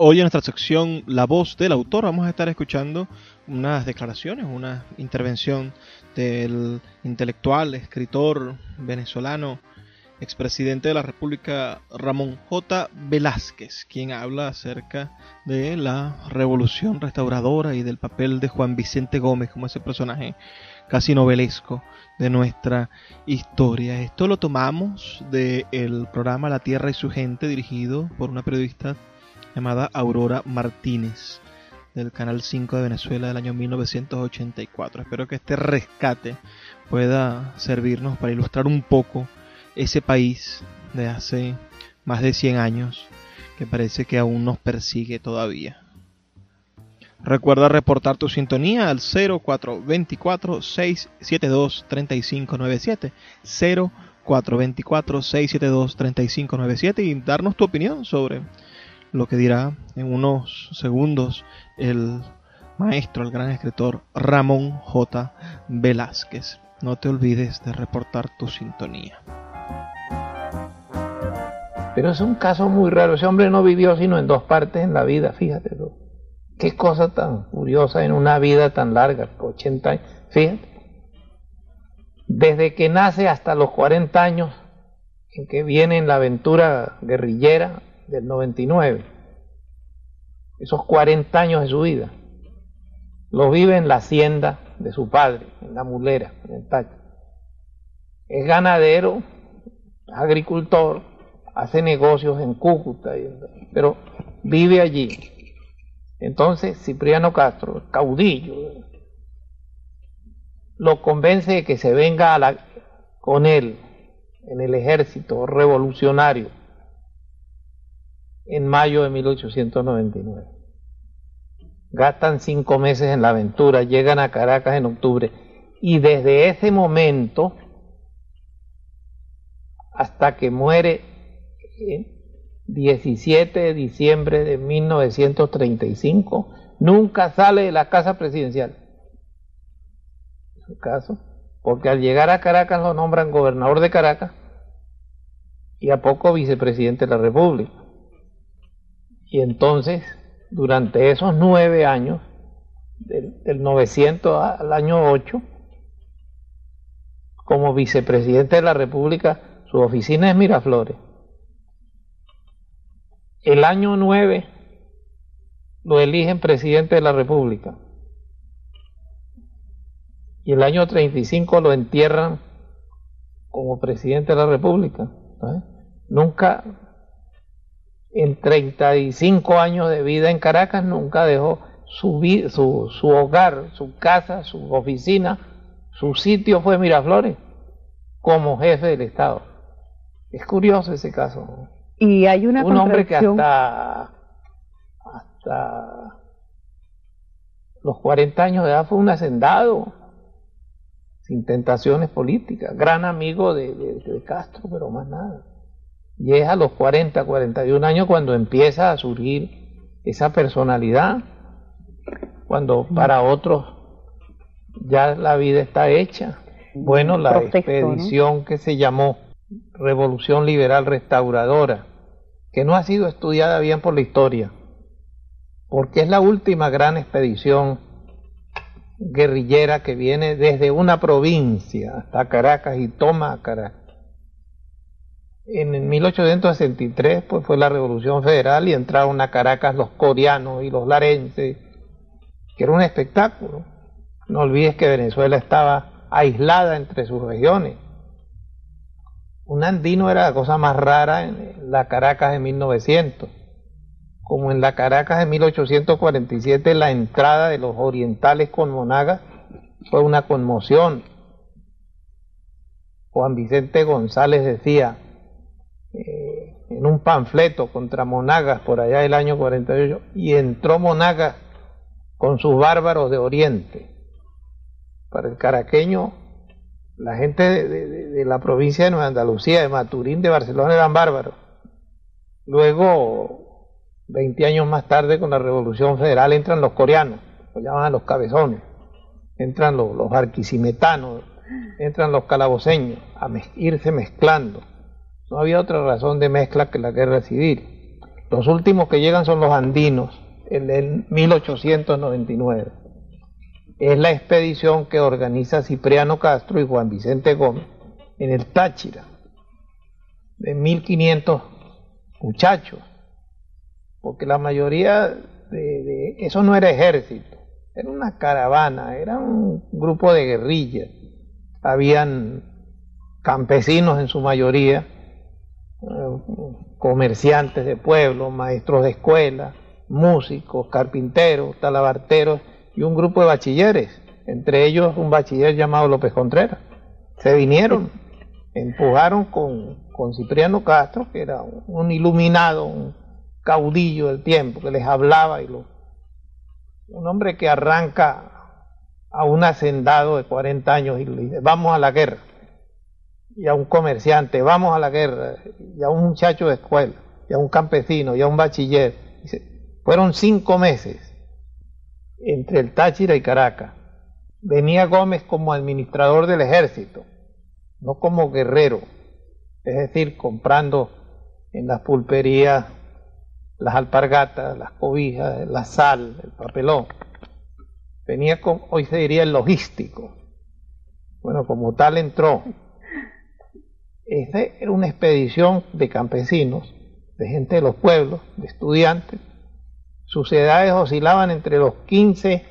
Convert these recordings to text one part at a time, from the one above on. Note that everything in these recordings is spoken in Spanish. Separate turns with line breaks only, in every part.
Hoy en nuestra sección La voz del autor vamos a estar escuchando unas declaraciones, una intervención del intelectual, escritor venezolano, expresidente de la República Ramón J. Velázquez, quien habla acerca de la revolución restauradora y del papel de Juan Vicente Gómez como ese personaje casi novelesco de nuestra historia. Esto lo tomamos del programa La Tierra y su gente dirigido por una periodista llamada Aurora Martínez del Canal 5 de Venezuela del año 1984. Espero que este rescate pueda servirnos para ilustrar un poco ese país de hace más de 100 años que parece que aún nos persigue todavía. Recuerda reportar tu sintonía al 0424-672-3597. 0424-672-3597 y darnos tu opinión sobre lo que dirá en unos segundos el maestro, el gran escritor Ramón J. Velázquez. No te olvides de reportar tu sintonía.
Pero es un caso muy raro. Ese hombre no vivió sino en dos partes en la vida, fíjate. Qué cosa tan curiosa en una vida tan larga, 80 años. Fíjate. Desde que nace hasta los 40 años en que viene en la aventura guerrillera, del 99, esos 40 años de su vida, lo vive en la hacienda de su padre, en la mulera, en el tacho. Es ganadero, agricultor, hace negocios en Cúcuta, pero vive allí. Entonces Cipriano Castro, caudillo, lo convence de que se venga a la, con él en el ejército revolucionario en mayo de 1899. Gastan cinco meses en la aventura, llegan a Caracas en octubre y desde ese momento hasta que muere el 17 de diciembre de 1935, nunca sale de la casa presidencial. En su caso, porque al llegar a Caracas lo nombran gobernador de Caracas y a poco vicepresidente de la República. Y entonces, durante esos nueve años, del, 900 al año 8, como vicepresidente de la República, su oficina es Miraflores. El año 9 lo eligen presidente de la República. Y el año 35 lo entierran como presidente de la República. Nunca en 35 años de vida en Caracas nunca dejó su, su, su hogar, su casa, su oficina, su sitio fue Miraflores como jefe del Estado. Es curioso ese caso.
Y hay una
Un hombre que hasta, hasta los 40 años de edad fue un hacendado, sin tentaciones políticas, gran amigo de, de Castro, pero más nada. Y es a los 40, 41 años cuando empieza a surgir esa personalidad, cuando para otros ya la vida está hecha. Bueno, la expedición que se llamó Revolución Liberal Restauradora, que no ha sido estudiada bien por la historia, porque es la última gran expedición guerrillera que viene desde una provincia hasta Caracas y toma Caracas en 1863 pues, fue la Revolución Federal y entraron a Caracas los coreanos y los larenses que era un espectáculo. No olvides que Venezuela estaba aislada entre sus regiones. Un andino era la cosa más rara en la Caracas de 1900 como en la Caracas de 1847 la entrada de los orientales con Monagas fue una conmoción. Juan Vicente González decía eh, en un panfleto contra Monagas por allá del año 48, y entró Monagas con sus bárbaros de Oriente. Para el caraqueño, la gente de, de la provincia de Nueva Andalucía, de Maturín, de Barcelona eran bárbaros. Luego 20 años más tarde, con la Revolución Federal, entran los coreanos, los llaman los cabezones, entran los, arquisimetanos, entran los calaboceños, a irse mezclando. No había otra razón de mezcla que la guerra civil. Los últimos que llegan son los andinos, en el 1899. Es la expedición que organiza Cipriano Castro y Juan Vicente Gómez en el Táchira, de 1500 muchachos porque la mayoría de, eso no era ejército, era una caravana, era un grupo de guerrillas. Habían campesinos en su mayoría, comerciantes de pueblo, maestros de escuela, músicos, carpinteros, talabarteros y un grupo de bachilleres, entre ellos un bachiller llamado López Contreras. Se vinieron, empujaron con, con Cipriano Castro, que era un iluminado, un, caudillo del tiempo que les hablaba y lo, un hombre que arranca a un hacendado de 40 años y le dice, vamos a la guerra, y a un comerciante, vamos a la guerra, y a un muchacho de escuela, y a un campesino, y a un bachiller. fueron cinco meses entre el Táchira y Caracas. Venía Gómez como administrador del ejército, no como guerrero, es decir, comprando en las pulperías las alpargatas, las cobijas, la sal, el papelón. Venía con, hoy se diría el logístico. Bueno, como tal entró. Esta era una expedición de campesinos, de gente de los pueblos, de estudiantes. Sus edades oscilaban entre los 15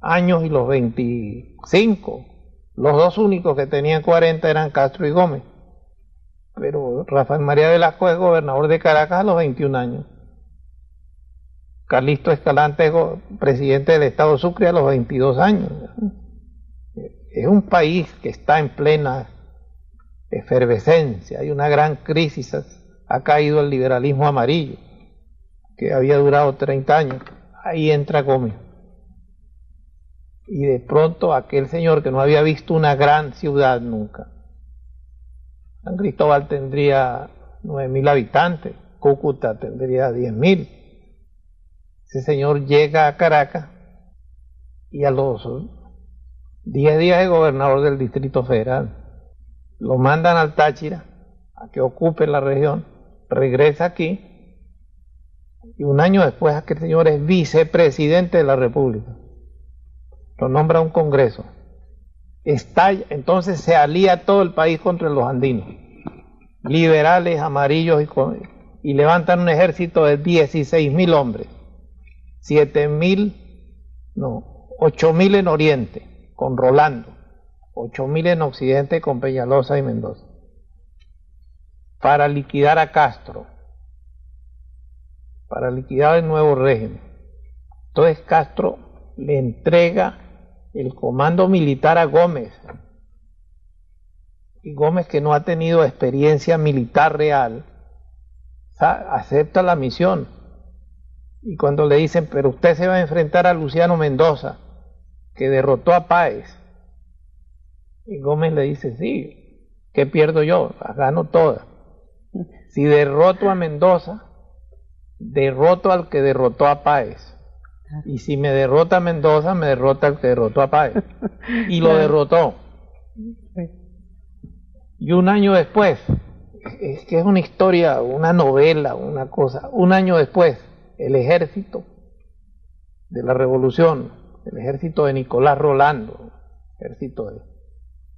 años y los 25. Los dos únicos que tenían 40 eran Castro y Gómez pero Rafael María Velasco es gobernador de Caracas a los 21 años. Carlisto Escalante es presidente del Estado Sucre a los 22 años. Es un país que está en plena efervescencia, hay una gran crisis, ha caído el liberalismo amarillo, que había durado 30 años. Ahí entra Gómez. Y de pronto aquel señor que no había visto una gran ciudad nunca, San Cristóbal tendría 9.000 habitantes, Cúcuta tendría 10.000. Ese señor llega a Caracas y a los 10 días de gobernador del Distrito Federal. Lo mandan al Táchira a que ocupe la región, regresa aquí y un año después aquel señor es vicepresidente de la República. Lo nombra un Congreso. Entonces se alía todo el país contra los andinos, liberales, amarillos, y, y levantan un ejército de 16 mil hombres, 7 mil, no, 8 mil en Oriente, con Rolando, 8 mil en Occidente con Peñalosa y Mendoza, para liquidar a Castro, para liquidar el nuevo régimen. Entonces Castro le entrega el comando militar a Gómez. Y Gómez, que no ha tenido experiencia militar real, acepta la misión. Y cuando le dicen, pero usted se va a enfrentar a Luciano Mendoza, que derrotó a Páez. Y Gómez le dice, sí, ¿qué pierdo yo? Las gano todas. Si derroto a Mendoza, derroto al que derrotó a Páez. Y si me derrota Mendoza, me derrota el que derrotó a Páez. Y lo derrotó. Y un año después, es que es una historia, una novela, una cosa. Un año después, el ejército de la revolución, el ejército de Nicolás Rolando, ejército de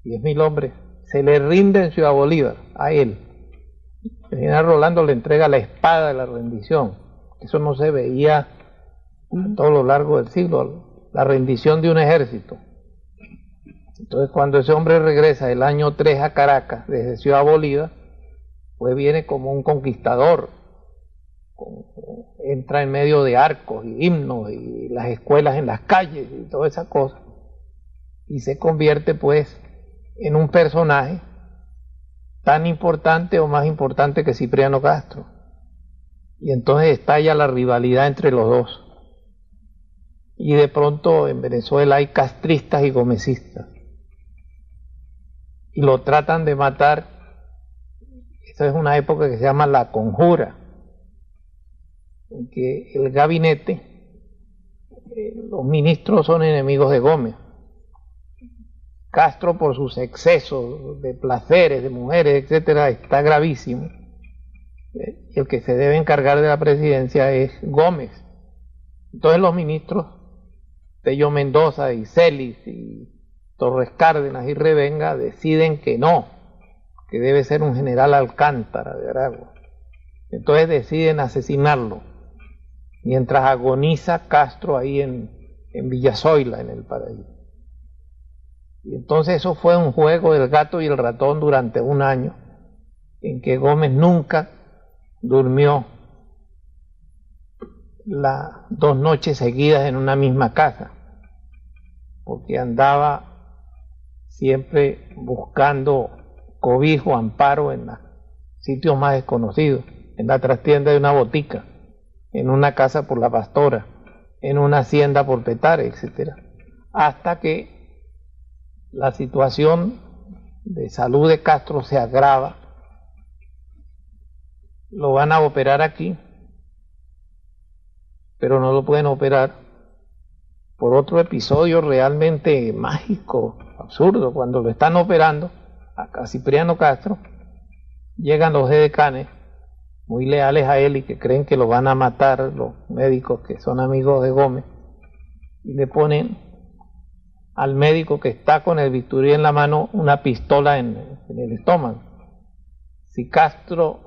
10.000 hombres, se le rinde en Ciudad Bolívar a él. El general Rolando le entrega la espada de la rendición. Eso no se veía a todo lo largo del siglo. la rendición de un ejército. Entonces cuando ese hombre regresa el año 3 a Caracas, desde Ciudad Bolívar, pues viene como un conquistador, entra en medio de arcos y himnos y las escuelas en las calles y toda esa cosa, y se convierte pues en un personaje tan importante o más importante que Cipriano Castro. Y entonces estalla la rivalidad entre los dos. Y de pronto en Venezuela hay castristas y gomecistas. Y lo tratan de matar. Esta es una época que se llama la conjura, en que el gabinete, eh, los ministros son enemigos de Gómez. Castro por sus excesos de placeres, de mujeres, etcétera, está gravísimo el que se debe encargar de la presidencia es Gómez. Entonces los ministros Tello Mendoza y Celis y Torres Cárdenas y Revenga deciden que no, que debe ser un general Alcántara de Aragua. Entonces deciden asesinarlo, mientras agoniza Castro ahí en, en Villazoila, en el paraíso. Y entonces eso fue un juego del gato y el ratón durante un año, en que Gómez nunca durmió las dos noches seguidas en una misma casa, porque andaba siempre buscando cobijo, amparo en los sitios más desconocidos, en la trastienda de una botica, en una casa por la pastora, en una hacienda por Petare, etc. Hasta que la situación de salud de Castro se agrava lo van a operar aquí, pero no lo pueden operar por otro episodio realmente mágico, absurdo, cuando lo están operando a Cipriano Castro, llegan los edecanes muy leales a él y que creen que lo van a matar los médicos que son amigos de Gómez y le ponen al médico que está con el bisturí en la mano una pistola en, el estómago. Si Castro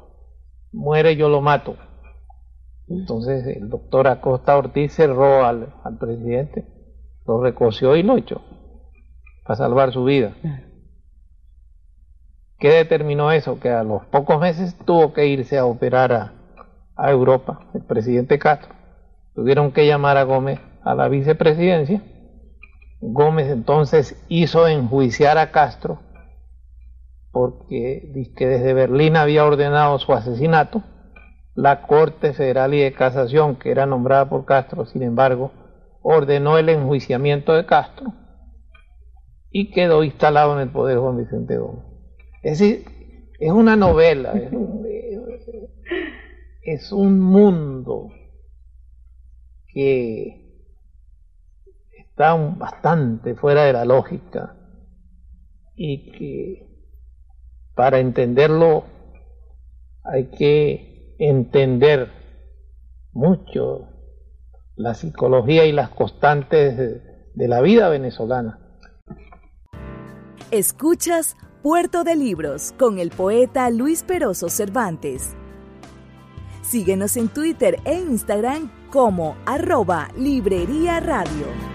muere yo lo mato. Entonces el doctor Acosta Ortiz cerró al, al presidente, lo recoció y lo echó para salvar su vida. ¿Qué determinó eso? Que a los pocos meses tuvo que irse a operar a, a Europa, el presidente Castro. Tuvieron que llamar a Gómez a la vicepresidencia. Gómez entonces hizo enjuiciar a Castro porque desde Berlín había ordenado su asesinato. La Corte Federal y de Casación, que era nombrada por Castro, sin embargo, ordenó el enjuiciamiento de Castro y quedó instalado en el poder Juan Vicente Gómez. Es decir, es una novela, es un mundo que está bastante fuera de la lógica y que para entenderlo hay que entender mucho la psicología y las constantes de, la vida venezolana.
Escuchas Puerto de Libros con el poeta Luis Peroso Cervantes. Síguenos en Twitter e Instagram como arroba Librería Radio.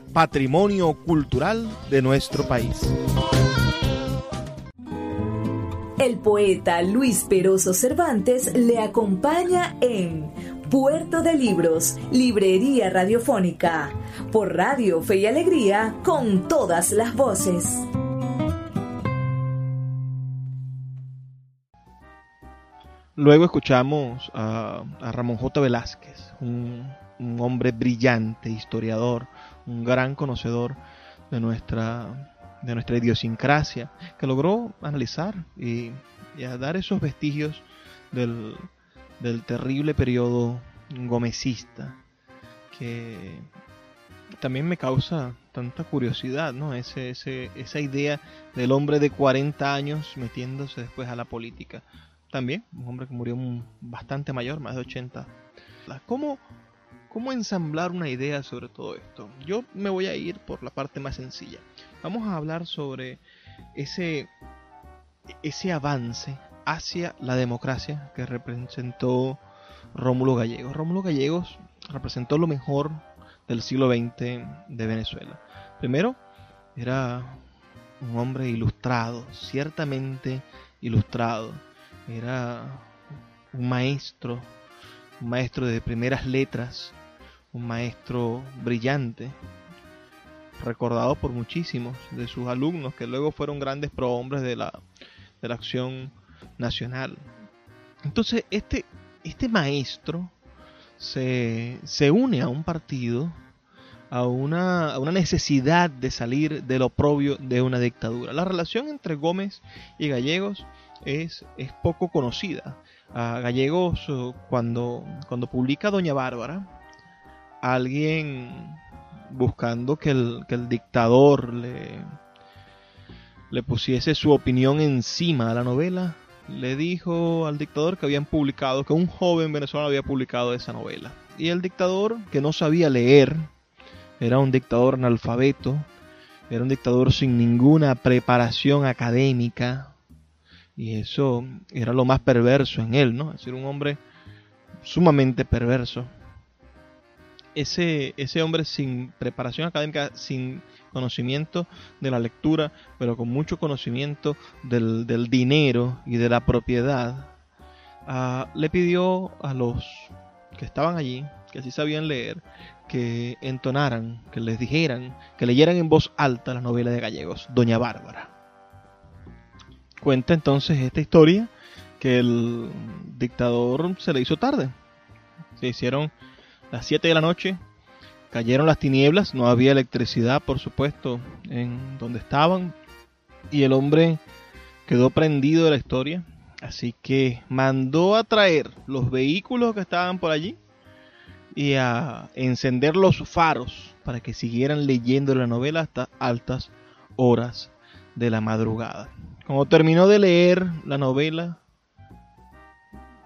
patrimonio cultural de nuestro país.
El poeta Luis Peroso Cervantes le acompaña en Puerto de Libros, Librería Radiofónica, por Radio Fe y Alegría, con todas las voces.
Luego escuchamos a, Ramón J. Velázquez, un, hombre brillante, historiador, un gran conocedor de nuestra, de nuestra idiosincrasia, que logró analizar y, dar esos vestigios del, del terrible periodo gomecista que también me causa tanta curiosidad, ¿no? Ese, ese, esa idea del hombre de 40 años metiéndose después a la política. También, un hombre que murió bastante mayor, más de 80. ¿Cómo, ¿Cómo ensamblar una idea sobre todo esto? Yo me voy a ir por la parte más sencilla. Vamos a hablar sobre ese, ese avance hacia la democracia que representó Rómulo Gallegos. Rómulo Gallegos representó lo mejor del siglo XX de Venezuela. Primero, era un hombre ilustrado, ciertamente ilustrado. Era un maestro, un maestro de primeras letras, un maestro brillante, recordado por muchísimos de sus alumnos que luego fueron grandes prohombres de la, de la acción nacional. Entonces, este, este maestro se, se une a un partido, a una, a una, necesidad de salir del oprobio de una dictadura. La relación entre Gómez y Gallegos es, es poco conocida. A Gallegos, eh, cuando, cuando publica Doña Bárbara, alguien buscando que el, que el dictador le, le pusiese su opinión encima a la novela, le dijo al dictador que habían publicado, que un joven venezolano había publicado esa novela. Y el dictador, que no sabía leer, era un dictador analfabeto, era un dictador sin ninguna preparación académica, y eso era lo más perverso en él, ¿no? Es decir, un hombre sumamente perverso. Ese, ese hombre sin preparación académica, sin conocimiento de la lectura, pero con mucho conocimiento del, dinero y de la propiedad, ah, le pidió a los que estaban allí, que sí sabían leer, que entonaran, que les dijeran, que leyeran en voz alta la novela de Gallegos, Doña Bárbara. Cuenta entonces esta historia que el dictador se le hizo tarde. Se hicieron las 7 de la noche, Cayeron las tinieblas, no había electricidad, por supuesto, en donde estaban. Y el hombre quedó prendido de la historia. Así que mandó a traer los vehículos que estaban por allí y a encender los faros para que siguieran leyendo la novela hasta altas horas de la madrugada. Cuando terminó de leer la novela,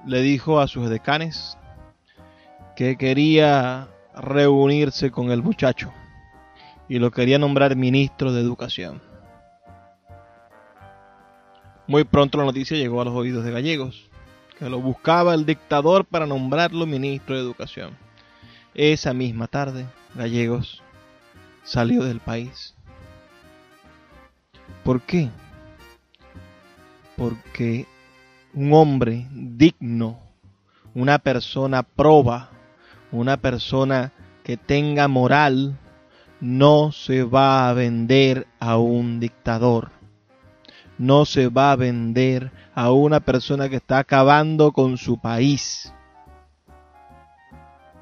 le dijo a sus decanes que quería reunirse con el muchacho y lo quería nombrar ministro de Educación. Muy pronto la noticia llegó a los oídos de Gallegos, que lo buscaba el dictador para nombrarlo ministro de Educación. Esa misma tarde, Gallegos salió del país. ¿Por qué? Porque un hombre digno, una persona proba, una persona que tenga moral no se va a vender a un dictador. No se va a vender a una persona que está acabando con su país.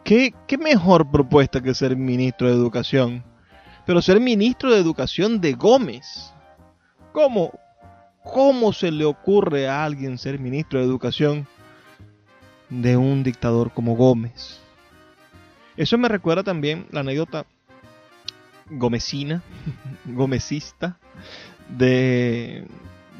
¿Qué, qué mejor propuesta que ser ministro de Educación? Pero ser ministro de Educación de Gómez. ¿Cómo? ¿Cómo se le ocurre a alguien ser ministro de Educación de un dictador como Gómez? Eso me recuerda también la anécdota gomecina, gomecista, de,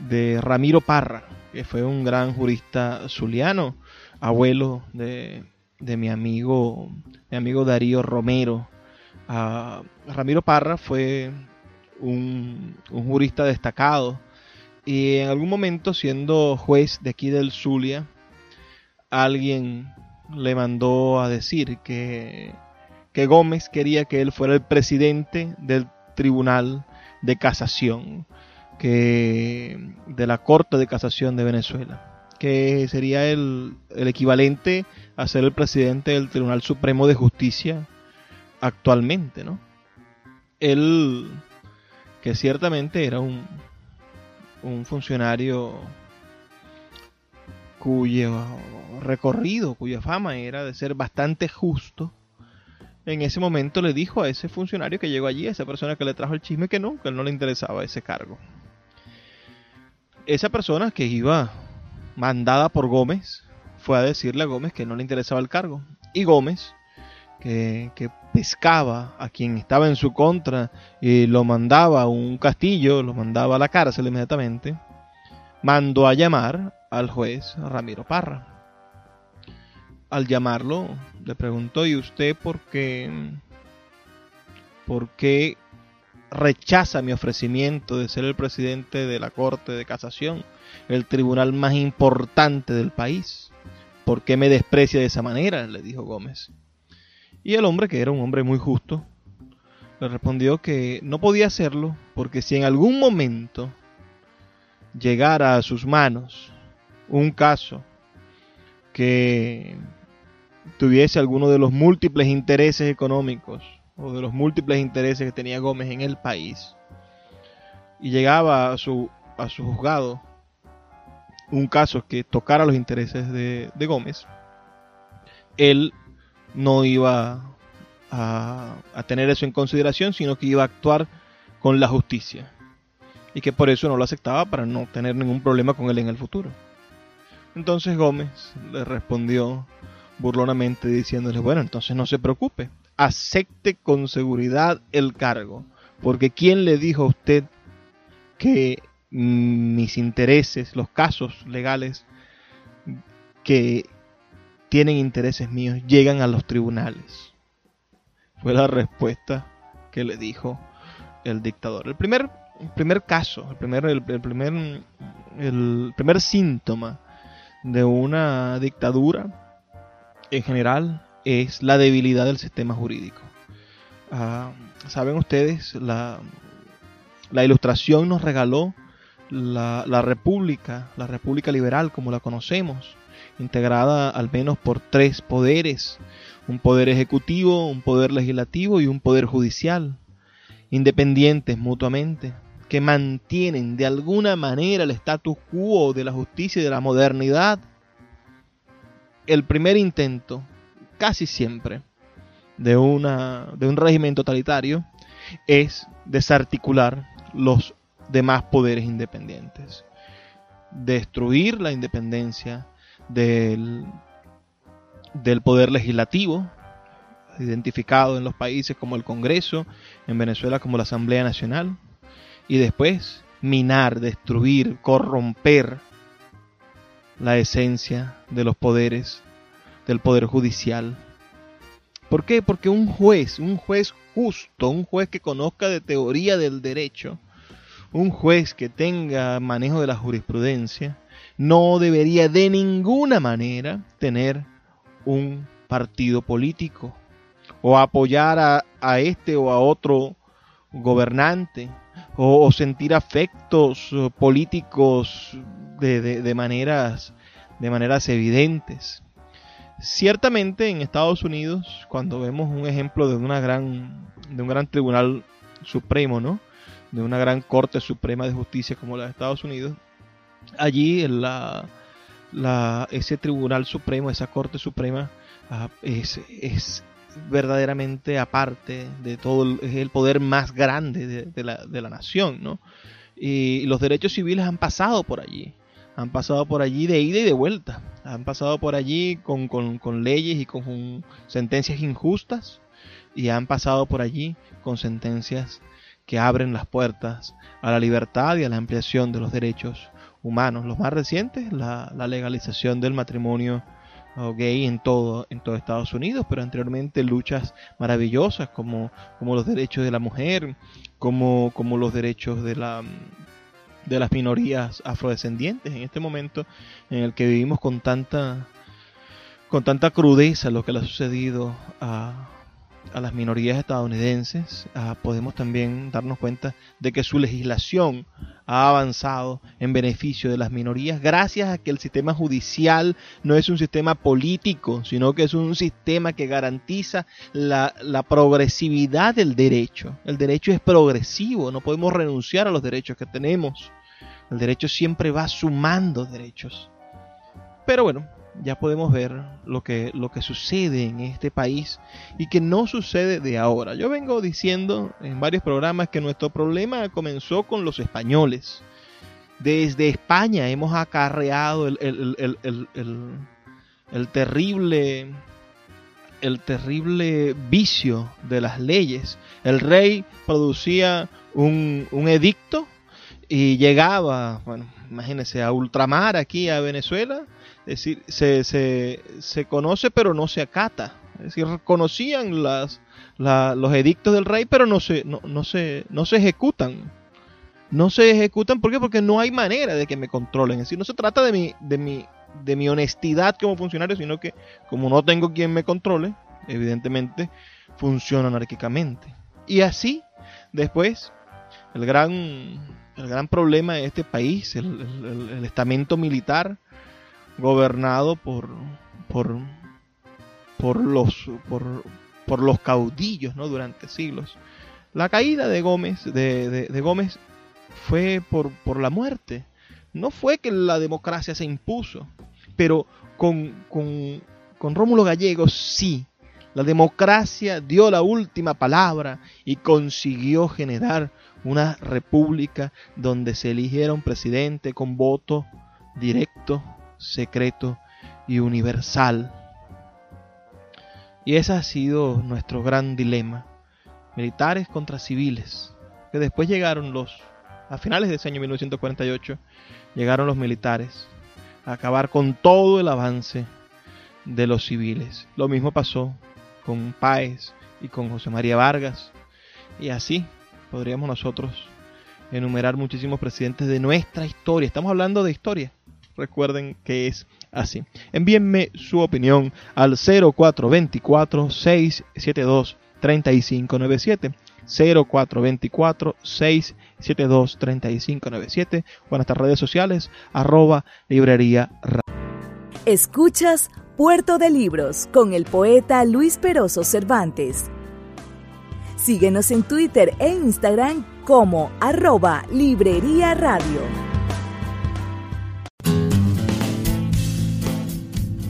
de Ramiro Parra, que fue un gran jurista zuliano, abuelo de, de mi amigo, mi amigo Darío Romero. Ah, Ramiro Parra fue un, un, jurista destacado y en algún momento siendo juez de aquí del Zulia, alguien le mandó a decir que, que Gómez quería que él fuera el presidente del Tribunal de Casación, que, de la Corte de Casación de Venezuela, que sería el, el equivalente a ser el presidente del Tribunal Supremo de Justicia actualmente, ¿no? Él, que ciertamente era un, un funcionario cuyo recorrido, cuya fama era de ser bastante justo, en ese momento le dijo a ese funcionario que llegó allí, a esa persona que le trajo el chisme, que no, que él no le interesaba ese cargo. Esa persona que iba mandada por Gómez fue a decirle a Gómez que no le interesaba el cargo. Y Gómez, que, que pescaba a quien estaba en su contra y lo mandaba a un castillo, lo mandaba a la cárcel inmediatamente, mandó a llamar al juez Ramiro Parra. Al llamarlo, le preguntó, ¿y usted por qué, por qué rechaza mi ofrecimiento de ser el presidente de la Corte de Casación, el tribunal más importante del país? ¿Por qué me desprecia de esa manera? le dijo Gómez. Y el hombre, que era un hombre muy justo, le respondió que no podía hacerlo porque si en algún momento llegara a sus manos un caso que tuviese alguno de los múltiples intereses económicos o de los múltiples intereses que tenía Gómez en el país y llegaba a su, a su juzgado un caso que tocara los intereses de, Gómez, él no iba a, a tener eso en consideración, sino que iba a actuar con la justicia y que por eso no lo aceptaba para no tener ningún problema con él en el futuro. Entonces Gómez le respondió burlonamente diciéndole, bueno, entonces no se preocupe, acepte con seguridad el cargo, porque ¿quién le dijo a usted que mis intereses, los casos legales que tienen intereses míos, llegan a los tribunales? Fue la respuesta que le dijo el dictador. El primer, primer caso, el primer, el primer, el primer síntoma de una dictadura en general es la debilidad del sistema jurídico. Uh, Saben ustedes, la, la, ilustración nos regaló la, la, república, la república liberal como la conocemos, integrada al menos por tres poderes, un poder ejecutivo, un poder legislativo y un poder judicial, independientes mutuamente, que mantienen de alguna manera el status quo de la justicia y de la modernidad el primer intento, casi siempre, de, una, de un régimen totalitario es desarticular los demás poderes independientes. Destruir la independencia del, del poder legislativo, identificado en los países como el Congreso, en Venezuela como la Asamblea Nacional, y después minar, destruir, corromper la esencia de los poderes del poder judicial. ¿Por qué? Porque un juez, un juez justo, un juez que conozca de teoría del derecho, un juez que tenga manejo de la jurisprudencia, no debería de ninguna manera tener un partido político o apoyar a, a este o a otro gobernante o, sentir afectos políticos de, de, maneras, de maneras evidentes. Ciertamente en Estados Unidos, cuando vemos un ejemplo de una gran, de un gran tribunal supremo, ¿no? De una gran corte suprema de justicia como la de Estados Unidos, allí la, la, ese tribunal supremo, esa corte suprema, es, es, verdaderamente aparte de todo, es el poder más grande de, la, de la nación, ¿no? Y los derechos civiles han pasado por allí han pasado por allí de ida y de vuelta. Han pasado por allí con, con, con leyes y con, sentencias injustas y han pasado por allí con sentencias que abren las puertas a la libertad y a la ampliación de los derechos humanos. Los más recientes, la legalización del matrimonio gay en todo, en todo Estados Unidos, pero anteriormente luchas maravillosas como, como los derechos de la mujer, como, como los derechos de la, de las minorías afrodescendientes en este momento en el que vivimos con tanta con tanta crudeza lo que le ha sucedido a, a las minorías estadounidenses, uh, podemos también darnos cuenta de que su legislación ha avanzado en beneficio de las minorías gracias a que el sistema judicial no es un sistema político, sino que es un sistema que garantiza la progresividad del derecho. El derecho es progresivo, no podemos renunciar a los derechos que tenemos. El derecho siempre va sumando derechos. Pero bueno, ya podemos ver lo que, lo que sucede en este país y que no sucede de ahora. Yo vengo diciendo en varios programas que nuestro problema comenzó con los españoles. Desde España hemos acarreado el, el terrible el terrible vicio de las leyes. El rey producía un, un edicto y llegaba, bueno, imagínense, a ultramar aquí a Venezuela, es decir, se, se, se conoce pero no se acata. Es decir, conocían las, los edictos del rey, pero no se, no, no, se, no se ejecutan. No se ejecutan, ¿por qué? Porque no hay manera de que me controlen. Es decir, no se trata de mi, de mi, de mi honestidad como funcionario, sino que como no tengo quien me controle, evidentemente funciona anárquicamente. Y así, después, el gran, el gran problema de este país, el, estamento militar gobernado por, por, por, los, por, por los caudillos ¿no? durante siglos. La caída de Gómez, de, de Gómez fue por, por la muerte. No fue que la democracia se impuso, pero con, con, Rómulo Gallegos sí. La democracia dio la última palabra y consiguió generar una república donde se eligiera un presidente con voto directo, secreto y universal. Y ese ha sido nuestro gran dilema. Militares contra civiles. Que después llegaron los, a finales de ese año 1948, llegaron los militares acabar con todo el avance de los civiles. Lo mismo pasó con Páez y con José María Vargas. Y así podríamos nosotros enumerar muchísimos presidentes de nuestra historia. Estamos hablando de historia. Recuerden que es así. Envíenme su opinión al 0424 672 3597 0424 672 3597 o en nuestras redes sociales arroba librería
Escuchas Puerto de Libros con el poeta Luis Peroso Cervantes. Síguenos en Twitter e Instagram como arroba Librería Radio.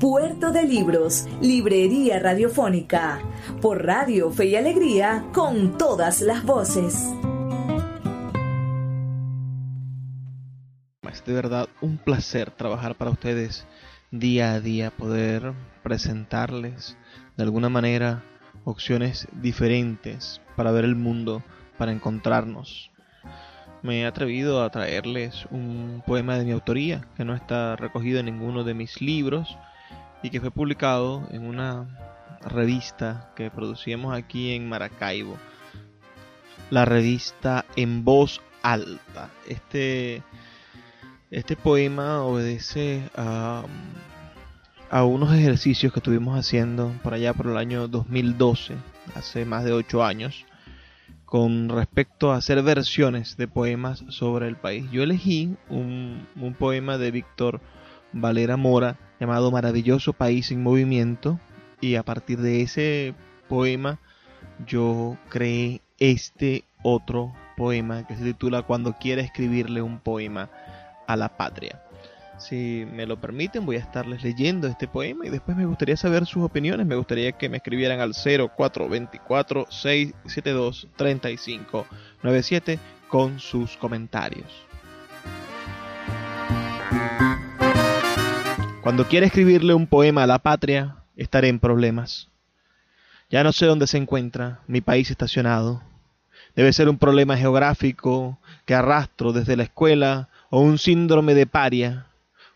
Puerto de Libros, Librería Radiofónica, por Radio Fe y Alegría, con todas las voces.
Es de verdad un placer trabajar para ustedes día a día, poder presentarles de alguna manera opciones diferentes para ver el mundo, para encontrarnos. Me he atrevido a traerles un poema de mi autoría que no está recogido en ninguno de mis libros y que fue publicado en una revista que producíamos aquí en Maracaibo. La revista En Voz Alta. Este este poema obedece a, unos ejercicios que estuvimos haciendo por allá por el año 2012, hace más de ocho años, con respecto a hacer versiones de poemas sobre el país. Yo elegí un, un poema de Víctor Valera Mora llamado Maravilloso País en Movimiento y a partir de ese poema yo creé este otro poema que se titula Cuando quiera escribirle un poema a la patria. Si me lo permiten, voy a estarles leyendo este poema y después me gustaría saber sus opiniones. Me gustaría que me escribieran al 0424-672-3597 con sus comentarios. Cuando quiera escribirle un poema a la patria, estaré en problemas. Ya no sé dónde se encuentra mi país estacionado Debe ser un problema geográfico que arrastro desde la escuela o un síndrome de paria,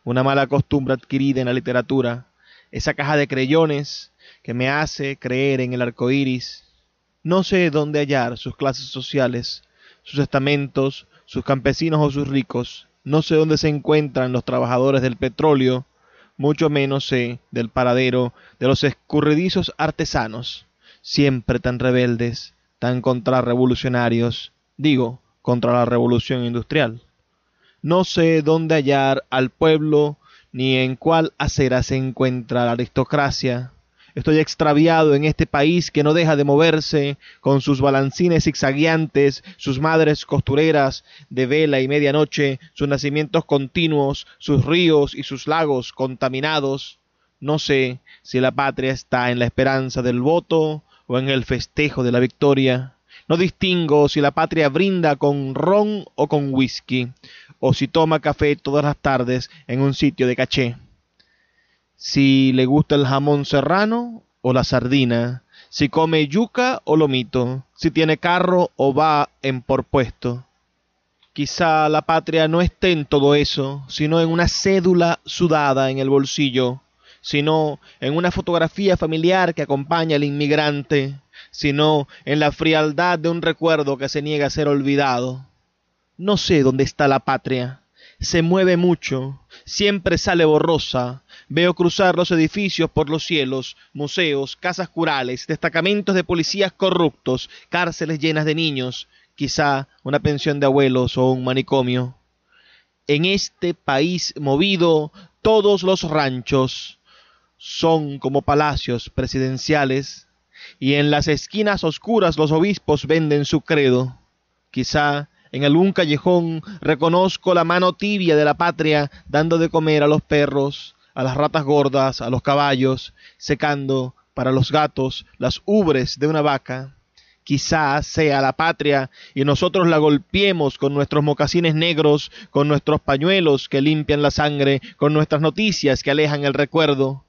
una mala costumbre adquirida en la literatura, esa caja de creyones que me hace creer en el arco iris. No sé dónde hallar sus clases sociales, sus estamentos, sus campesinos o sus ricos. No sé dónde se encuentran los trabajadores del petróleo, mucho menos sé del paradero de los escurridizos artesanos, siempre tan rebeldes, tan contrarrevolucionarios, digo, contra la revolución industrial. No sé dónde hallar al pueblo, ni en cuál acera se encuentra la aristocracia. Estoy extraviado en este país que no deja de moverse, con sus balancines zigzagueantes, sus madres costureras de vela y medianoche, sus nacimientos continuos, sus ríos y sus lagos contaminados. No sé si la patria está en la esperanza del voto o en el festejo de la victoria. No distingo si la patria brinda con ron o con whisky, o si toma café todas las tardes en un sitio de caché. Si le gusta el jamón serrano o la sardina, si come yuca o lomito, si tiene carro o va en por puesto. Quizá la patria no esté en todo eso, sino en una cédula sudada en el bolsillo, sino en una fotografía familiar que acompaña al inmigrante, sino en la frialdad de un recuerdo que se niega a ser olvidado. No sé dónde está la patria. Se mueve mucho, siempre sale borrosa. Veo cruzar los edificios por los cielos, museos, casas curales, destacamentos de policías corruptos, cárceles llenas de niños, quizá una pensión de abuelos o un manicomio. En este país movido, todos los ranchos, son como palacios presidenciales, y en las esquinas oscuras los obispos venden su credo. Quizá en algún callejón reconozco la mano tibia de la patria dando de comer a los perros, a las ratas gordas, a los caballos, secando para los gatos las ubres de una vaca. Quizá sea la patria y nosotros la golpeemos con nuestros mocasines negros, con nuestros pañuelos que limpian la sangre, con nuestras noticias que alejan el recuerdo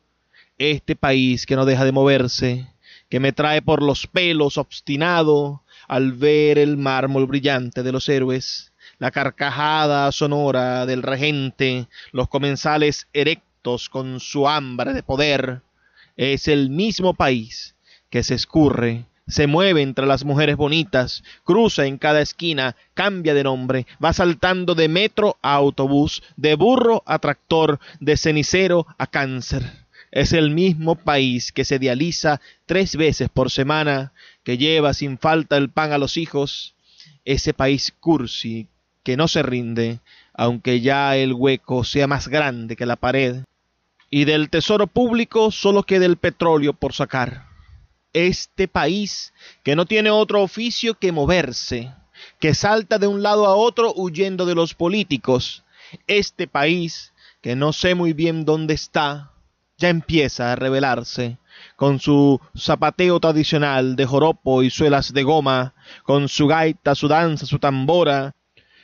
este país que no deja de moverse, que me trae por los pelos obstinado al ver el mármol brillante de los héroes, la carcajada sonora del regente, los comensales erectos con su hambre de poder, es el mismo país que se escurre, se mueve entre las mujeres bonitas, cruza en cada esquina, cambia de nombre, va saltando de metro a autobús, de burro a tractor, de cenicero a cáncer. Es el mismo país que se dializa tres veces por semana, que lleva sin falta el pan a los hijos, ese país cursi que no se rinde, aunque ya el hueco sea más grande que la pared, y del tesoro público solo queda el petróleo por sacar. Este país que no tiene otro oficio que moverse, que salta de un lado a otro huyendo de los políticos, este país que no sé muy bien dónde está, ya empieza a revelarse, con su zapateo tradicional de joropo y suelas de goma, con su gaita, su danza, su tambora,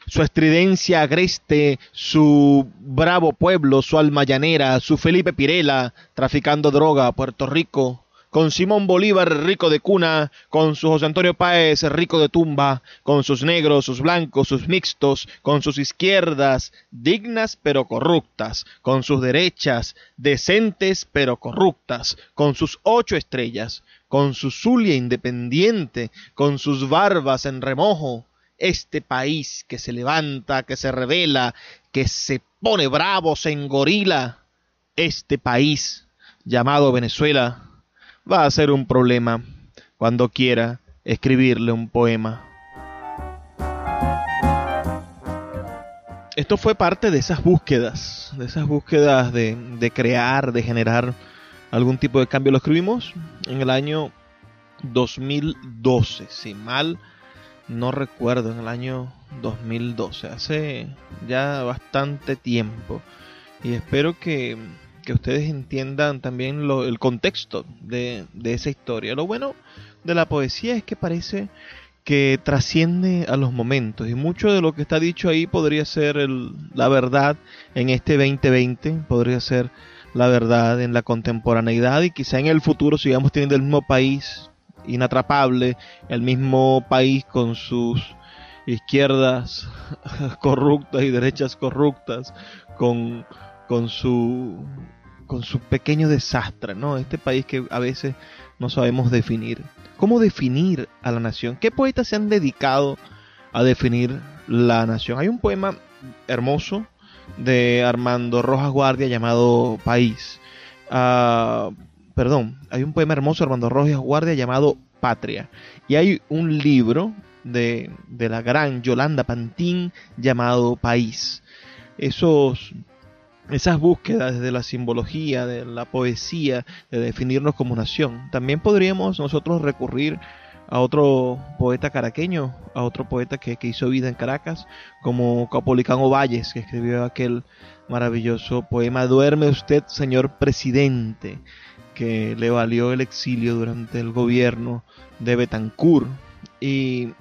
su estridencia agreste, su bravo pueblo, su alma llanera, su Felipe Pirela, traficando droga a Puerto Rico, con Simón Bolívar rico de cuna, con su José Antonio Páez rico de tumba, con sus negros, sus blancos, sus mixtos, con sus izquierdas dignas pero corruptas, con sus derechas decentes pero corruptas, con sus ocho estrellas, con su Zulia independiente, con sus barbas en remojo, este país que se levanta, que se revela, que se pone bravo, se engorila, este país llamado Venezuela, va a ser un problema cuando quiera escribirle un poema. Esto fue parte de esas búsquedas, de esas búsquedas de, crear, de generar algún tipo de cambio. Lo escribimos en el año 2012, si mal no recuerdo, en el año 2012, hace ya bastante tiempo. Y espero que que ustedes entiendan también el contexto de, esa historia. Lo bueno de la poesía es que parece que trasciende a los momentos y mucho de lo que está dicho ahí podría ser la verdad en este 2020, podría ser la verdad en la contemporaneidad y quizá en el futuro sigamos teniendo el mismo país inatrapable, el mismo país con sus izquierdas corruptas y derechas corruptas, con, con su con su pequeño desastre, ¿no? Este país que a veces no sabemos definir. ¿Cómo definir a la nación? ¿Qué poetas se han dedicado a definir la nación? Hay un poema hermoso de Armando Rojas Guardia llamado País. Uh, perdón, hay un poema hermoso de Armando Rojas Guardia llamado Patria. Y hay un libro de, de la gran Yolanda Pantín llamado País. Esos esas búsquedas de la simbología, de la poesía, de definirnos como nación. También podríamos nosotros recurrir a otro poeta caraqueño, a otro poeta que, hizo vida en Caracas, como Capolicano Valles, que escribió aquel maravilloso poema Duerme usted, señor presidente, que le valió el exilio durante el gobierno de Betancourt. Y,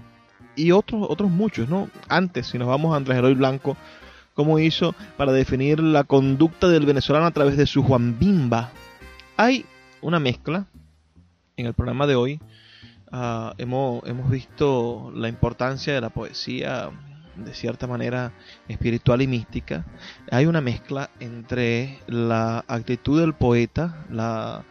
y otros, otros muchos, ¿no? Antes, si nos vamos a Andrés Eloy Blanco, cómo hizo para definir la conducta del venezolano a través de su Juan Bimba. Hay una mezcla en el programa de hoy. Ah, hemos, hemos visto la importancia de la poesía de cierta manera espiritual y mística. Hay una mezcla entre la actitud del poeta, la,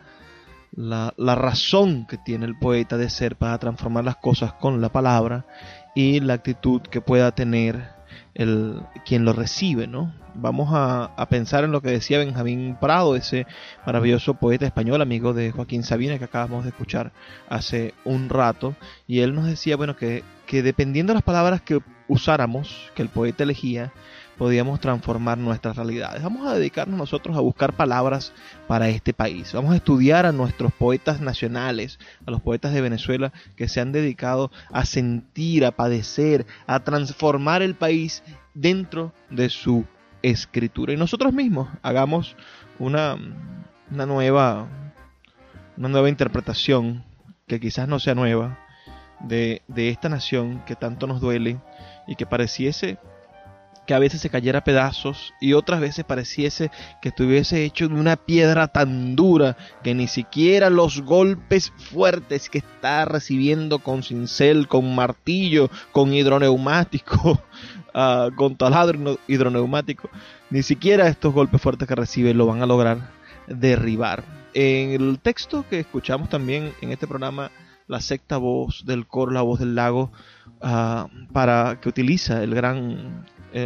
la, la, razón que tiene el poeta de ser para transformar las cosas con la palabra y la actitud que pueda tener el, quien lo recibe, ¿no? Vamos a, pensar en lo que decía Benjamín Prado, ese maravilloso poeta español, amigo de Joaquín Sabina, que acabamos de escuchar hace un rato, y él nos decía, bueno, que, que dependiendo de las palabras que usáramos, que el poeta elegía, podíamos transformar nuestras realidades. Vamos a dedicarnos nosotros a buscar palabras para este país. Vamos a estudiar a nuestros poetas nacionales, a los poetas de Venezuela que se han dedicado a sentir, a padecer, a transformar el país dentro de su escritura. Y nosotros mismos hagamos una, una nueva una nueva interpretación que quizás no sea nueva de, de esta nación que tanto nos duele y que pareciese que a veces se cayera a pedazos y otras veces pareciese que estuviese hecho de una piedra tan dura que ni siquiera los golpes fuertes que está recibiendo con cincel, con martillo, con hidroneumático, uh, con taladro hidroneumático, ni siquiera estos golpes fuertes que recibe lo van a lograr derribar. En el texto que escuchamos también en este programa, la sexta voz del coro, la voz del lago, uh, para que utiliza el gran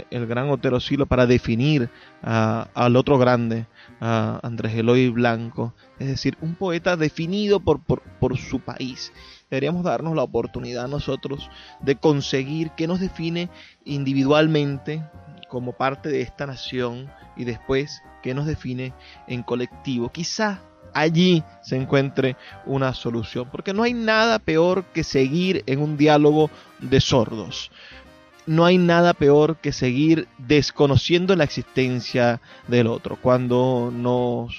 el gran Otero Silo para definir al otro grande, a Andrés Eloy Blanco, es decir, un poeta definido por, por, su país. Deberíamos darnos la oportunidad nosotros de conseguir que nos define individualmente como parte de esta nación y después que nos define en colectivo. Quizá allí se encuentre una solución, porque no hay nada peor que seguir en un diálogo de sordos no hay nada peor que seguir desconociendo la existencia del otro. Cuando nos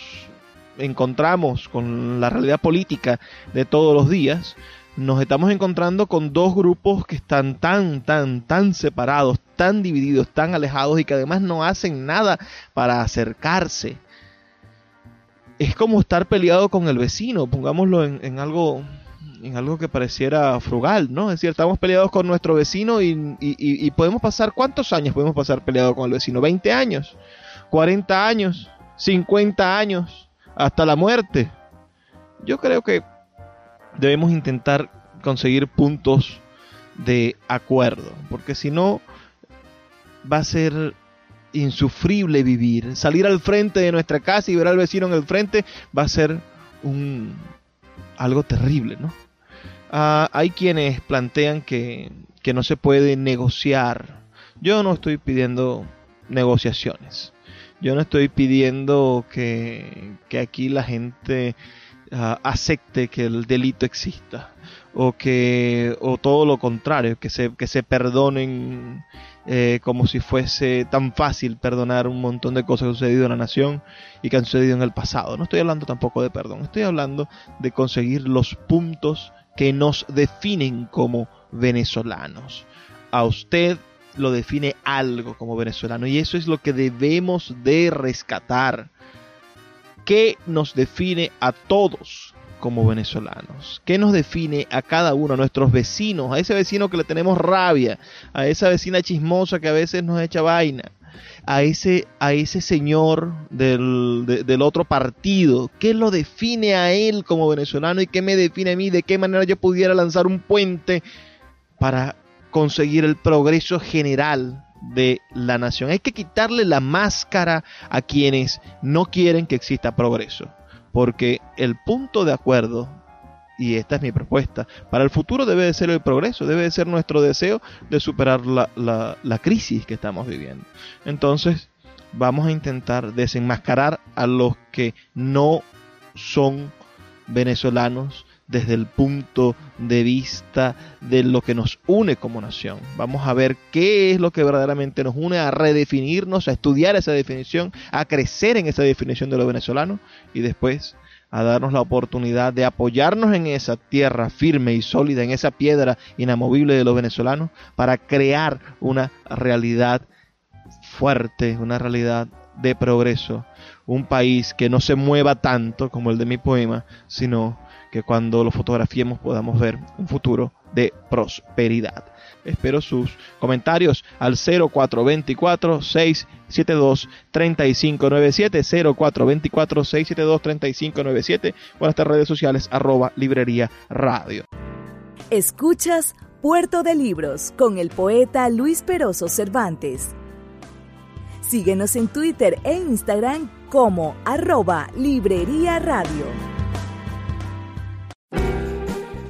encontramos con la realidad política de todos los días, nos estamos encontrando con dos grupos que están tan, tan, tan separados, tan divididos, tan alejados y que además no hacen nada para acercarse. Es como estar peleado con el vecino, pongámoslo en, algo en algo que pareciera frugal, ¿no? Es decir, estamos peleados con nuestro vecino y, podemos pasar, ¿cuántos años podemos pasar peleados con el vecino? ¿20 años? ¿40 años? ¿50 años? ¿Hasta la muerte? Yo creo que debemos intentar conseguir puntos de acuerdo, porque si no va a ser insufrible vivir. Salir al frente de nuestra casa y ver al vecino en el frente va a ser un algo terrible, ¿no? Ah, hay quienes plantean que, no se puede negociar. Yo no estoy pidiendo negociaciones. Yo no estoy pidiendo que, aquí la gente ah, acepte que el delito exista o que o todo lo contrario que se que se perdonen eh, como si fuese tan fácil perdonar un montón de cosas que han sucedido en la nación y que han sucedido en el pasado no estoy hablando tampoco de perdón estoy hablando de conseguir los puntos que nos definen como venezolanos. A usted lo define algo como venezolano y eso es lo que debemos de rescatar. ¿Qué nos define a todos como venezolanos? ¿Qué nos define a cada uno, a nuestros vecinos, a ese vecino que le tenemos rabia, a esa vecina chismosa que a veces nos echa vaina? A ese, a ese señor del, del, otro partido? ¿Qué lo define a él como venezolano y qué me define a mí? ¿De qué manera yo pudiera lanzar un puente para conseguir el progreso general de la nación? Hay que quitarle la máscara a quienes no quieren que exista progreso, porque el punto de acuerdo y esta es mi propuesta, para el futuro debe de ser el progreso, debe de ser nuestro deseo de superar la, la, crisis que estamos viviendo. Entonces, vamos a intentar desenmascarar a los que no son venezolanos desde el punto de vista de lo que nos une como nación. Vamos a ver qué es lo que verdaderamente nos une, a redefinirnos, a estudiar esa definición, a crecer en esa definición de lo venezolano y después a darnos la oportunidad de apoyarnos en esa tierra firme y sólida, en esa piedra inamovible de los venezolanos, para crear una realidad fuerte, una realidad de progreso, un país que no se mueva tanto como el de mi poema, sino que cuando lo fotografiemos podamos ver un futuro de prosperidad. Espero sus comentarios al 0424-672-3597, 0424-672-3597 o a nuestras redes sociales arroba librería radio.
Escuchas Puerto de Libros con el poeta Luis Peroso Cervantes. Síguenos en Twitter e Instagram como arroba librería radio.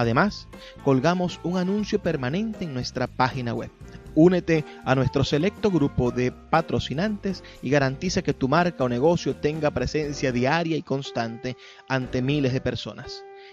Además, colgamos un anuncio permanente en nuestra página web. Únete a nuestro selecto grupo de patrocinantes y garantiza que tu marca o negocio tenga presencia diaria y constante ante miles de personas.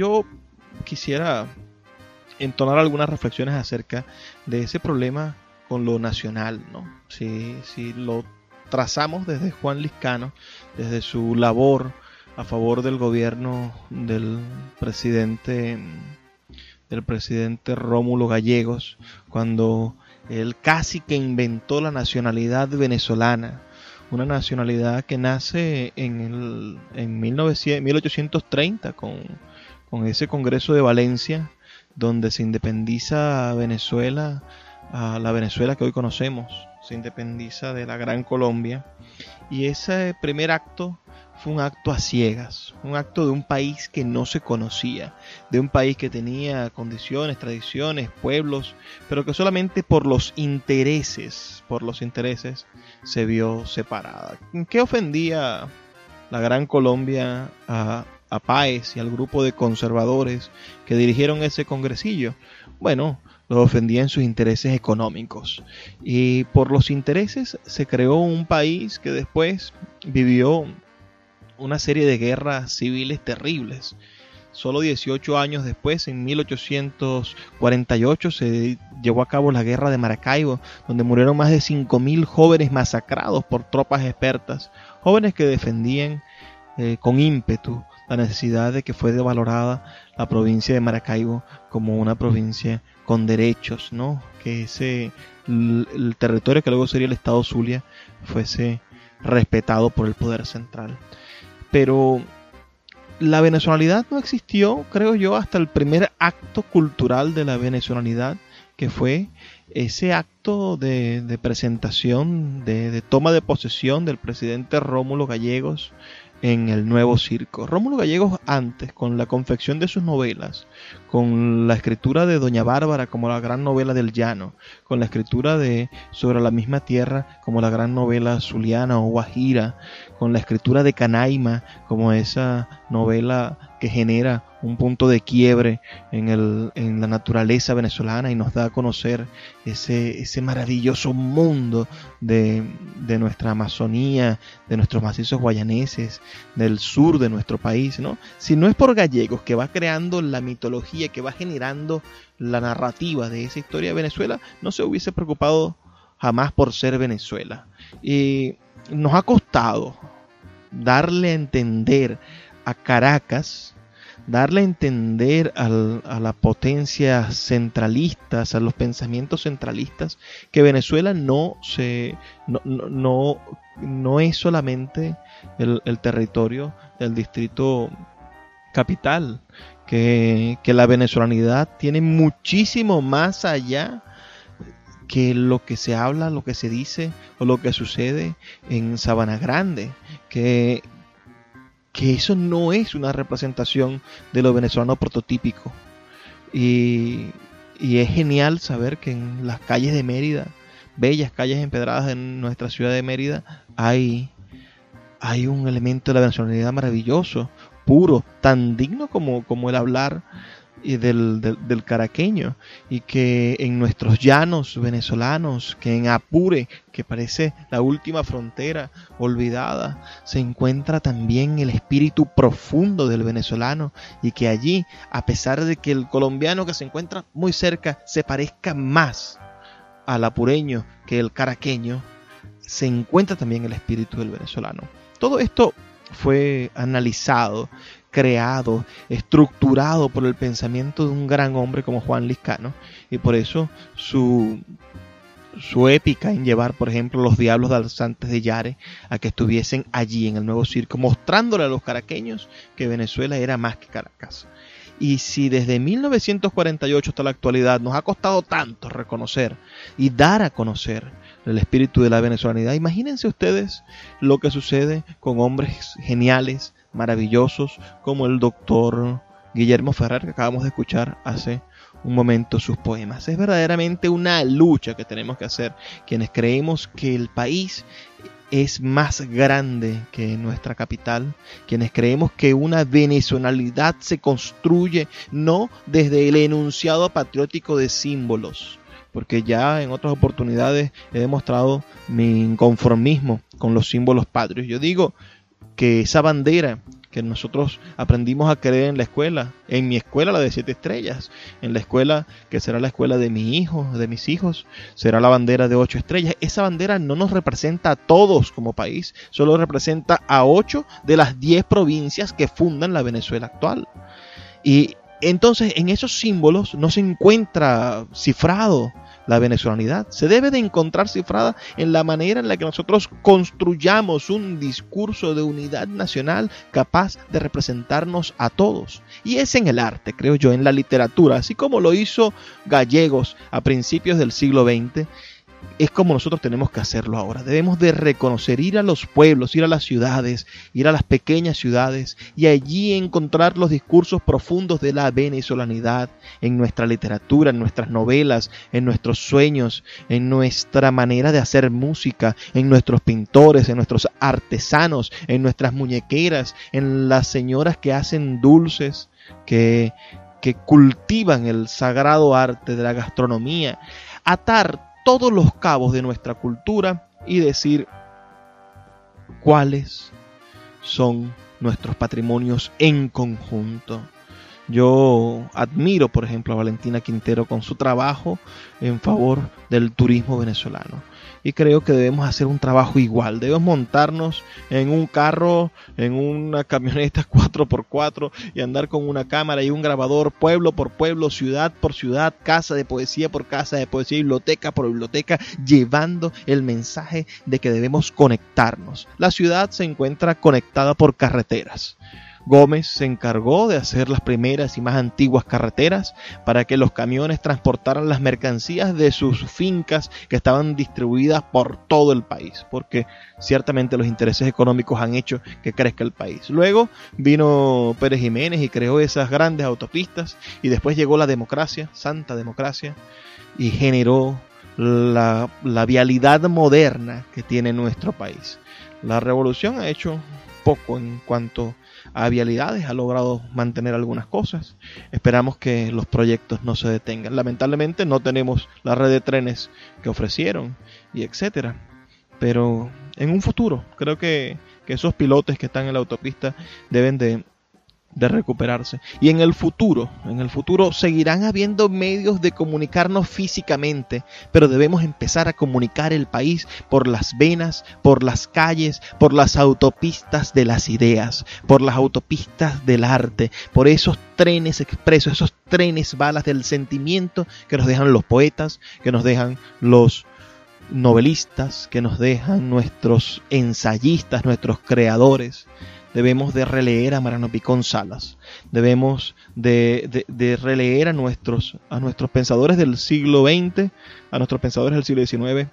Yo quisiera entonar algunas reflexiones acerca de ese problema con lo nacional, ¿no? Si, si lo trazamos desde Juan Liscano, desde su labor a favor del gobierno del presidente del presidente Rómulo Gallegos cuando él casi que inventó la nacionalidad venezolana una nacionalidad que nace en, el, en 1830 con, con ese Congreso de Valencia donde se independiza Venezuela a la Venezuela que hoy conocemos se independiza de la Gran Colombia y ese primer acto fue un acto a ciegas, un acto de un país que no se conocía, de un país que tenía condiciones, tradiciones, pueblos, pero que solamente por los intereses, por los intereses, se vio separada. ¿En qué ofendía la Gran Colombia a, a Páez y al grupo de conservadores que dirigieron ese congresillo? Bueno, los ofendía en sus intereses económicos. Y por los intereses se creó un país que después vivió una serie de guerras civiles terribles. Solo 18 años después, en 1848, se llevó a cabo la guerra de Maracaibo, donde murieron más de 5.000 jóvenes masacrados por tropas expertas, jóvenes que defendían eh, con ímpetu la necesidad de que fuese valorada la provincia de Maracaibo como una provincia con derechos, ¿no? Que ese el territorio que luego sería el estado Zulia fuese respetado por el poder central. Pero la venezolanidad no existió, creo yo, hasta el primer acto cultural de la venezolanidad, que fue ese acto de, presentación, de, toma de posesión del presidente Rómulo Gallegos en el nuevo circo. Rómulo Gallegos antes, con la confección de sus novelas, con la escritura de Doña Bárbara como la gran novela del llano, con la escritura de Sobre la misma tierra como la gran novela zuliana o guajira, con la escritura de Canaima como esa novela que genera un punto de quiebre en, el, en la naturaleza venezolana y nos da a conocer ese, ese maravilloso mundo de, de, nuestra Amazonía, de nuestros macizos guayaneses, del sur de nuestro país, ¿no? Si no es por Gallegos que va creando la mitología, que va generando la narrativa de esa historia de Venezuela, no se hubiese preocupado jamás por ser Venezuela. Y nos ha costado darle a entender a Caracas, darle a entender a la potencia centralistas, a los pensamientos centralistas, que Venezuela no se no, no, no es solamente el, territorio del distrito capital, que, la venezolanidad tiene muchísimo más allá que lo que se habla, lo que se dice o lo que sucede en Sabana Grande, que, que eso no es una representación de lo venezolano prototípico. Y, es genial saber que en las calles de Mérida, bellas calles empedradas en nuestra ciudad de Mérida, hay, hay un elemento de la venezolaridad maravilloso, puro, tan digno como, como el hablar y del, del, caraqueño y que en nuestros llanos venezolanos, que en Apure, que parece la última frontera olvidada, se encuentra también el espíritu profundo del venezolano y que allí, a pesar de que el colombiano que se encuentra muy cerca se parezca más al apureño que el caraqueño, se encuentra también el espíritu del venezolano. Todo esto fue analizado creado, estructurado por el pensamiento de un gran hombre como Juan Liscano y por eso su, su épica en llevar, por ejemplo, los diablos danzantes de Yare a que estuviesen allí en el nuevo circo, mostrándole a los caraqueños que Venezuela era más que Caracas. Y si desde 1948 hasta la actualidad nos ha costado tanto reconocer y dar a conocer el espíritu de la venezolanidad, imagínense ustedes lo que sucede con hombres geniales, maravillosos como el doctor Guillermo Ferrer que acabamos de escuchar hace un momento sus poemas. Es verdaderamente una lucha que tenemos que hacer quienes creemos que el país es más grande que nuestra capital, quienes creemos que una venezolanidad se construye no desde el enunciado patriótico de símbolos, porque ya en otras oportunidades he demostrado mi inconformismo con los símbolos patrios. Yo digo, que esa bandera que nosotros aprendimos a creer en la escuela, en mi escuela la de siete estrellas, en la escuela que será la escuela de mi hijo, de mis hijos, será la bandera de ocho estrellas. Esa bandera no nos representa a todos como país, solo representa a ocho de las diez provincias que fundan la Venezuela actual. Y entonces en esos símbolos no se encuentra cifrado la venezolanidad. Se debe de encontrar cifrada en la manera en la que nosotros construyamos un discurso de unidad nacional capaz de representarnos a todos. Y es en el arte, creo yo, en la literatura, así como lo hizo Gallegos a principios del siglo XX es como nosotros tenemos que hacerlo ahora. Debemos de reconocer, ir a los pueblos, ir a las ciudades, ir a las pequeñas ciudades y allí encontrar los discursos profundos de la venezolanidad en nuestra literatura, en nuestras novelas, en nuestros sueños, en nuestra manera de hacer música, en nuestros pintores, en nuestros artesanos, en nuestras muñequeras, en las señoras que hacen dulces, que, que cultivan el sagrado arte de la gastronomía. Atar todos los cabos de nuestra cultura y decir cuáles son nuestros patrimonios en conjunto. Yo admiro, por ejemplo, a Valentina Quintero con su trabajo en favor del turismo venezolano y creo que debemos hacer un trabajo igual. Debemos montarnos en un carro, en una camioneta 4x4 y andar con una cámara y un grabador pueblo por pueblo, ciudad por ciudad, casa de poesía por casa de poesía, biblioteca por biblioteca, llevando el mensaje de que debemos conectarnos. La ciudad se encuentra conectada por carreteras Gómez se encargó de hacer las primeras y más antiguas carreteras para que los camiones transportaran las mercancías de sus fincas que estaban distribuidas por todo el país, porque ciertamente los intereses económicos han hecho que crezca el país. Luego vino Pérez Jiménez y creó esas grandes autopistas y después llegó la democracia, santa democracia, y generó la, vialidad moderna que tiene nuestro país. La revolución ha hecho poco en cuanto a vialidades, ha logrado mantener algunas cosas. Esperamos que los proyectos no se detengan. Lamentablemente no tenemos la red de trenes que ofrecieron y etcétera. Pero en un futuro creo que, que esos pilotes que están en la autopista deben de de recuperarse. Y en el futuro, en el futuro seguirán habiendo medios de comunicarnos físicamente, pero debemos empezar a comunicar el país por las venas, por las calles, por las autopistas de las ideas, por las autopistas del arte, por esos trenes expresos, esos trenes balas del sentimiento que nos dejan los poetas, que nos dejan los novelistas, que nos dejan nuestros ensayistas, nuestros creadores debemos de releer a Mariano Picón Salas, debemos de, releer a nuestros, a nuestros pensadores del siglo XX, a nuestros pensadores del siglo XIX,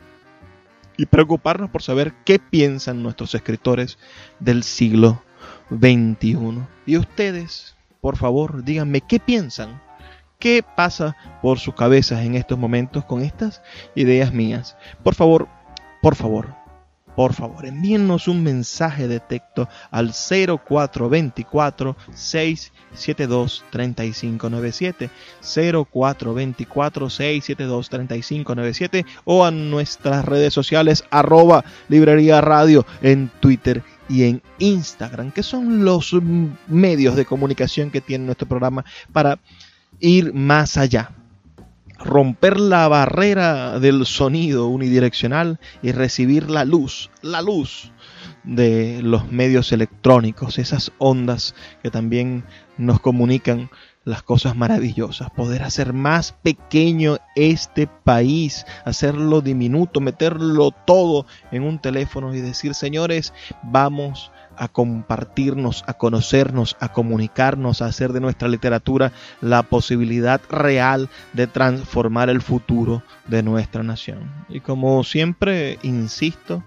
y preocuparnos por saber qué piensan nuestros escritores del siglo XXI. Y ustedes, por favor, díganme qué piensan, qué pasa por sus cabezas en estos momentos con estas ideas mías. Por favor, por favor, por favor, envíennos un mensaje de texto al 0424 672 3597 0424 672 3597 o a nuestras redes sociales arroba librería radio en Twitter y en Instagram, que son los medios de comunicación que tiene nuestro programa para ir más allá romper la barrera del sonido unidireccional y recibir la luz, la luz de los medios electrónicos, esas ondas que también nos comunican las cosas maravillosas, poder hacer más pequeño este país, hacerlo diminuto, meterlo todo en un teléfono y decir, señores, vamos a compartirnos, a conocernos, a comunicarnos, a hacer de nuestra literatura la posibilidad real de transformar el futuro de nuestra nación. Y como siempre insisto,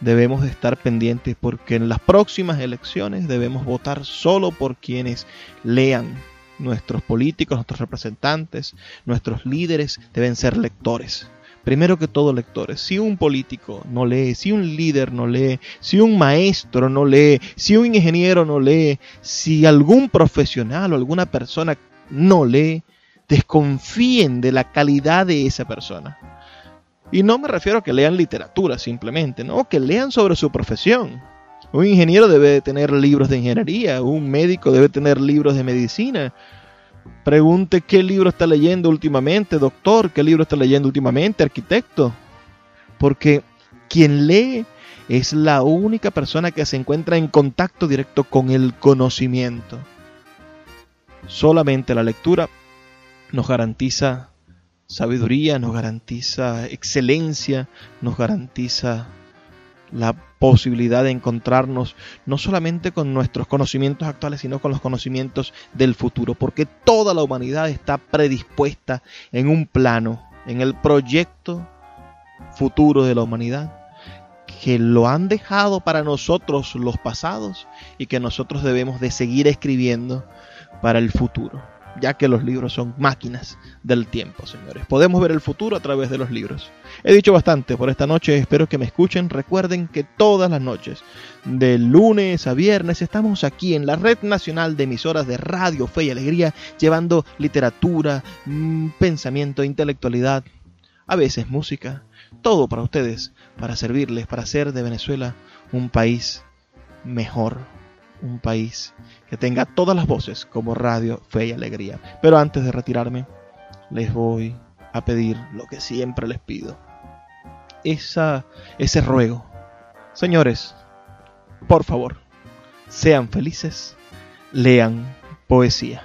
debemos de estar pendientes porque en las próximas elecciones debemos votar solo por quienes lean. Nuestros políticos, nuestros representantes, nuestros líderes deben ser lectores primero que todo lectores. Si un político no lee, si un líder no lee, si un maestro no lee, si un ingeniero no lee, si algún profesional o alguna persona no lee, desconfíen de la calidad de esa persona. Y no me refiero a que lean literatura simplemente, no, que lean sobre su profesión. Un ingeniero debe tener libros de ingeniería, un médico debe tener libros de medicina, Pregunte qué libro está leyendo últimamente, doctor, qué libro está leyendo últimamente, arquitecto. Porque quien lee es la única persona que se encuentra en contacto directo con el conocimiento. Solamente la lectura nos garantiza sabiduría, nos garantiza excelencia, nos garantiza la posibilidad de encontrarnos no solamente con nuestros conocimientos actuales, sino con los conocimientos del futuro, porque toda la humanidad está predispuesta en un plano, en el proyecto futuro de la humanidad, que lo han dejado para nosotros los pasados y que nosotros debemos de seguir escribiendo para el futuro ya que los libros son máquinas del tiempo, señores. Podemos ver el futuro a través de los libros. He dicho bastante por esta noche, espero que me escuchen. Recuerden que todas las noches, de lunes a viernes, estamos aquí en la Red Nacional de Emisoras de Radio Fe y Alegría, llevando literatura, mm, pensamiento, intelectualidad, a veces música, todo para ustedes, para servirles, para hacer de Venezuela un país mejor, un país que tenga todas las voces como Radio Fe y Alegría. Pero antes de retirarme, les voy a pedir lo que siempre les pido. Esa, ese ruego. Señores, por favor, sean felices, lean poesía.